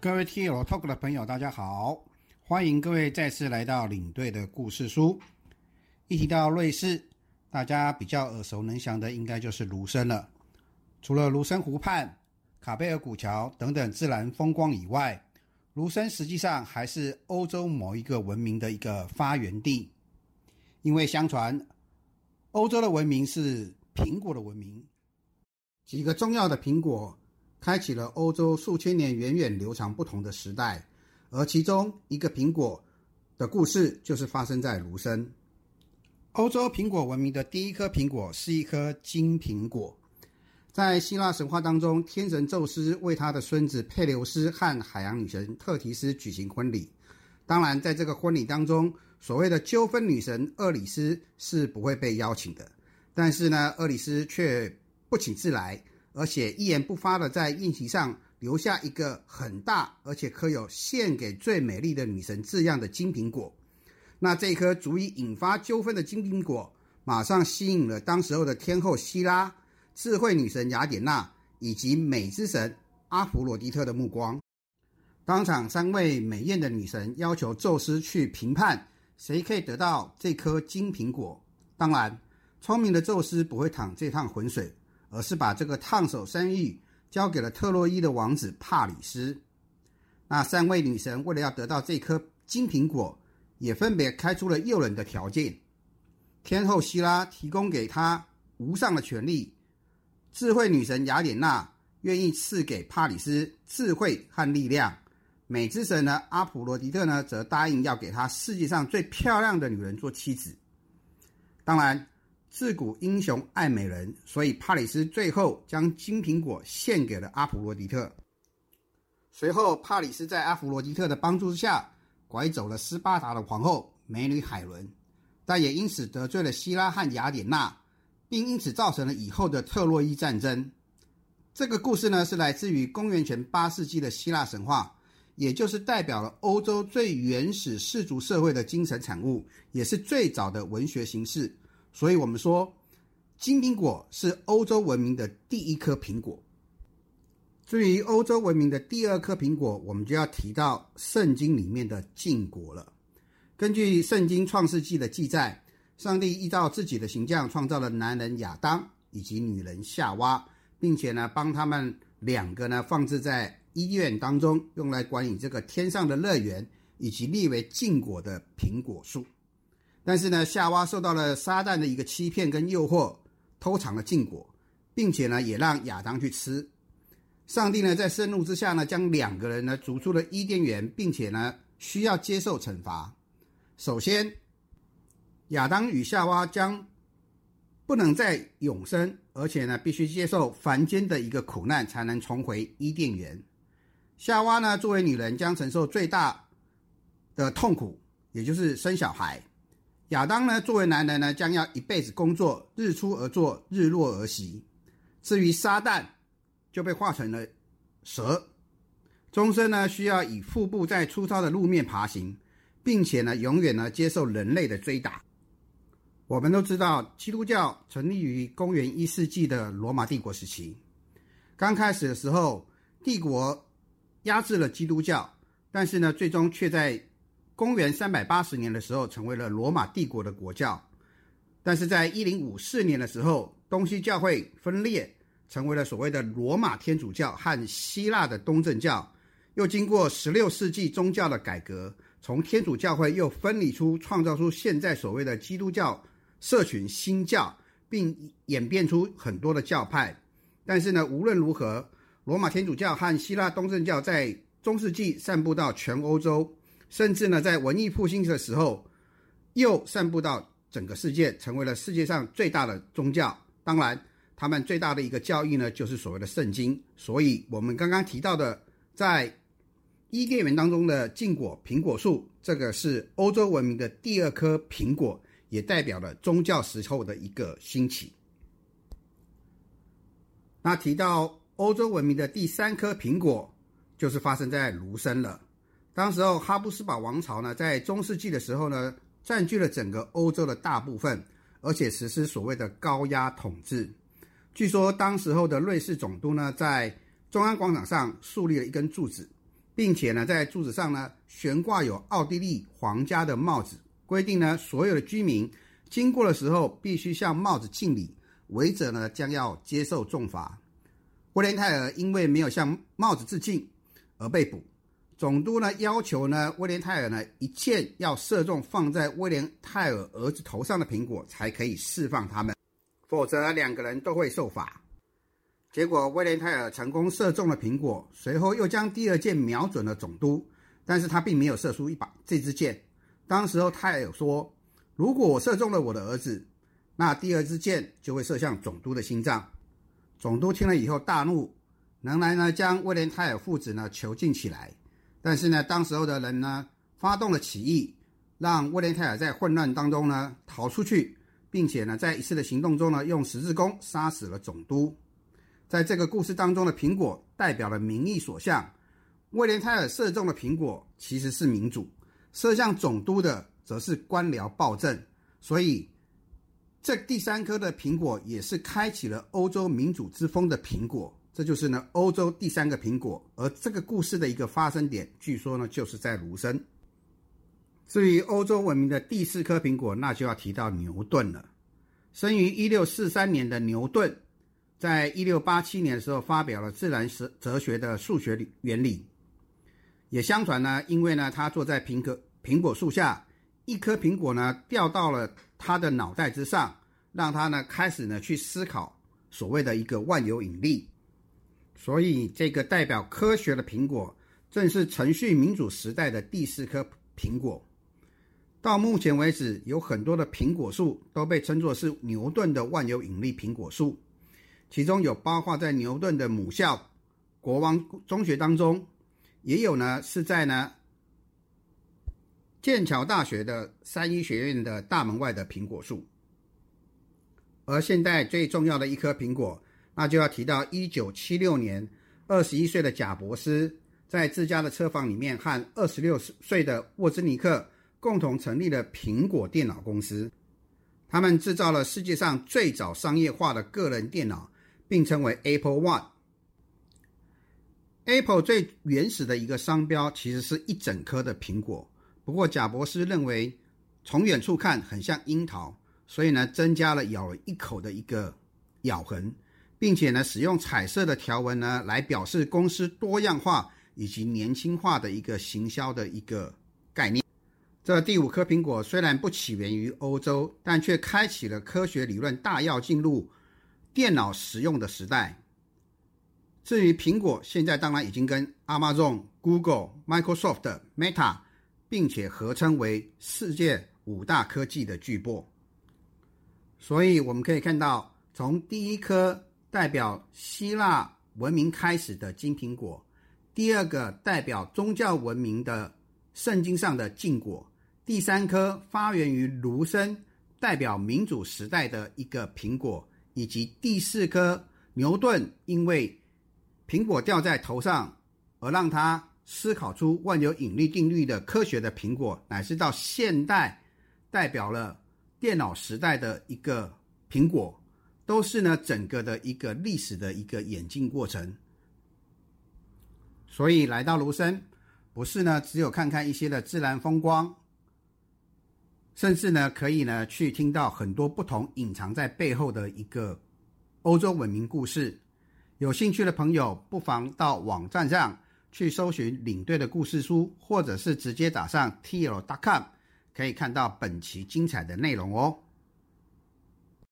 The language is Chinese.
各位 T L Talk 的朋友，大家好，欢迎各位再次来到领队的故事书。一提到瑞士，大家比较耳熟能详的应该就是卢森了。除了卢森湖畔、卡贝尔古桥等等自然风光以外，卢森实际上还是欧洲某一个文明的一个发源地。因为相传，欧洲的文明是苹果的文明，几个重要的苹果。开启了欧洲数千年源远流长不同的时代，而其中一个苹果的故事就是发生在卢森。欧洲苹果文明的第一颗苹果是一颗金苹果。在希腊神话当中，天神宙斯为他的孙子佩琉斯和海洋女神特提斯举行婚礼。当然，在这个婚礼当中，所谓的纠纷女神厄里斯是不会被邀请的。但是呢，厄里斯却不请自来。而且一言不发的在印旗上留下一个很大，而且刻有“献给最美丽的女神”字样的金苹果。那这颗足以引发纠纷的金苹果，马上吸引了当时候的天后希拉、智慧女神雅典娜以及美之神阿弗罗狄特的目光。当场，三位美艳的女神要求宙斯去评判谁可以得到这颗金苹果。当然，聪明的宙斯不会淌这趟浑水。而是把这个烫手山芋交给了特洛伊的王子帕里斯。那三位女神为了要得到这颗金苹果，也分别开出了诱人的条件。天后希拉提供给他无上的权力，智慧女神雅典娜愿意赐给帕里斯智慧和力量，美之神呢阿普罗狄特呢则答应要给他世界上最漂亮的女人做妻子。当然。自古英雄爱美人，所以帕里斯最后将金苹果献给了阿普罗狄特。随后，帕里斯在阿普罗狄特的帮助之下，拐走了斯巴达的皇后美女海伦，但也因此得罪了希拉和雅典娜，并因此造成了以后的特洛伊战争。这个故事呢，是来自于公元前八世纪的希腊神话，也就是代表了欧洲最原始氏族社会的精神产物，也是最早的文学形式。所以，我们说金苹果是欧洲文明的第一颗苹果。至于欧洲文明的第二颗苹果，我们就要提到圣经里面的禁果了。根据圣经创世纪的记载，上帝依照自己的形象创造了男人亚当以及女人夏娃，并且呢，帮他们两个呢放置在医院当中，用来管理这个天上的乐园，以及立为禁果的苹果树。但是呢，夏娃受到了撒旦的一个欺骗跟诱惑，偷尝了禁果，并且呢，也让亚当去吃。上帝呢，在盛怒之下呢，将两个人呢逐出了伊甸园，并且呢，需要接受惩罚。首先，亚当与夏娃将不能再永生，而且呢，必须接受凡间的一个苦难，才能重回伊甸园。夏娃呢，作为女人，将承受最大的痛苦，也就是生小孩。亚当呢，作为男人呢，将要一辈子工作，日出而作，日落而息。至于撒旦，就被化成了蛇，终身呢需要以腹部在粗糙的路面爬行，并且呢，永远呢接受人类的追打。我们都知道，基督教成立于公元一世纪的罗马帝国时期。刚开始的时候，帝国压制了基督教，但是呢，最终却在。公元三百八十年的时候，成为了罗马帝国的国教，但是在一零五四年的时候，东西教会分裂，成为了所谓的罗马天主教和希腊的东正教。又经过十六世纪宗教的改革，从天主教会又分离出，创造出现在所谓的基督教社群新教，并演变出很多的教派。但是呢，无论如何，罗马天主教和希腊东正教在中世纪散布到全欧洲。甚至呢，在文艺复兴的时候，又散布到整个世界，成为了世界上最大的宗教。当然，他们最大的一个教义呢，就是所谓的圣经。所以，我们刚刚提到的，在伊甸园当中的禁果苹果树，这个是欧洲文明的第二颗苹果，也代表了宗教时候的一个兴起。那提到欧洲文明的第三颗苹果，就是发生在卢森了。当时候，哈布斯堡王朝呢，在中世纪的时候呢，占据了整个欧洲的大部分，而且实施所谓的高压统治。据说，当时候的瑞士总督呢，在中央广场上树立了一根柱子，并且呢，在柱子上呢悬挂有奥地利皇家的帽子，规定呢所有的居民经过的时候必须向帽子敬礼，违者呢将要接受重罚。威廉泰尔因为没有向帽子致敬而被捕。总督呢要求呢威廉泰尔呢一切要射中放在威廉泰尔儿子头上的苹果才可以释放他们，否则两个人都会受罚。结果威廉泰尔成功射中了苹果，随后又将第二箭瞄准了总督，但是他并没有射出一把这支箭。当时候泰尔说：“如果我射中了我的儿子，那第二支箭就会射向总督的心脏。”总督听了以后大怒，仍然呢将威廉泰尔父子呢囚禁起来。但是呢，当时候的人呢，发动了起义，让威廉泰尔在混乱当中呢逃出去，并且呢，在一次的行动中呢，用十字弓杀死了总督。在这个故事当中的苹果代表了民意所向，威廉泰尔射中的苹果其实是民主，射向总督的则是官僚暴政。所以，这第三颗的苹果也是开启了欧洲民主之风的苹果。这就是呢，欧洲第三个苹果，而这个故事的一个发生点，据说呢，就是在卢森。至于欧洲文明的第四颗苹果，那就要提到牛顿了。生于一六四三年的牛顿，在一六八七年的时候发表了自然哲哲学的数学原理。也相传呢，因为呢，他坐在苹果苹果树下，一颗苹果呢掉到了他的脑袋之上，让他呢开始呢去思考所谓的一个万有引力。所以，这个代表科学的苹果，正是程序民主时代的第四颗苹果。到目前为止，有很多的苹果树都被称作是牛顿的万有引力苹果树，其中有包括在牛顿的母校国王中学当中，也有呢是在呢剑桥大学的三一学院的大门外的苹果树。而现在最重要的一颗苹果。那就要提到一九七六年，二十一岁的贾伯斯在自家的车房里面和二十六岁的沃兹尼克共同成立了苹果电脑公司。他们制造了世界上最早商业化的个人电脑，并称为 Apple One。Apple 最原始的一个商标其实是一整颗的苹果，不过贾伯斯认为从远处看很像樱桃，所以呢增加了咬了一口的一个咬痕。并且呢，使用彩色的条纹呢，来表示公司多样化以及年轻化的一个行销的一个概念。这第五颗苹果虽然不起源于欧洲，但却开启了科学理论大要进入电脑实用的时代。至于苹果，现在当然已经跟 Amazon、Google、Microsoft、Meta，并且合称为世界五大科技的巨擘。所以我们可以看到，从第一颗。代表希腊文明开始的金苹果，第二个代表宗教文明的圣经上的禁果，第三颗发源于卢森，代表民主时代的一个苹果，以及第四颗牛顿因为苹果掉在头上而让他思考出万有引力定律的科学的苹果，乃是到现代代表了电脑时代的一个苹果。都是呢，整个的一个历史的一个演进过程。所以来到卢森，不是呢只有看看一些的自然风光，甚至呢可以呢去听到很多不同隐藏在背后的一个欧洲文明故事。有兴趣的朋友，不妨到网站上去搜寻领队的故事书，或者是直接打上 t l dot com，可以看到本期精彩的内容哦。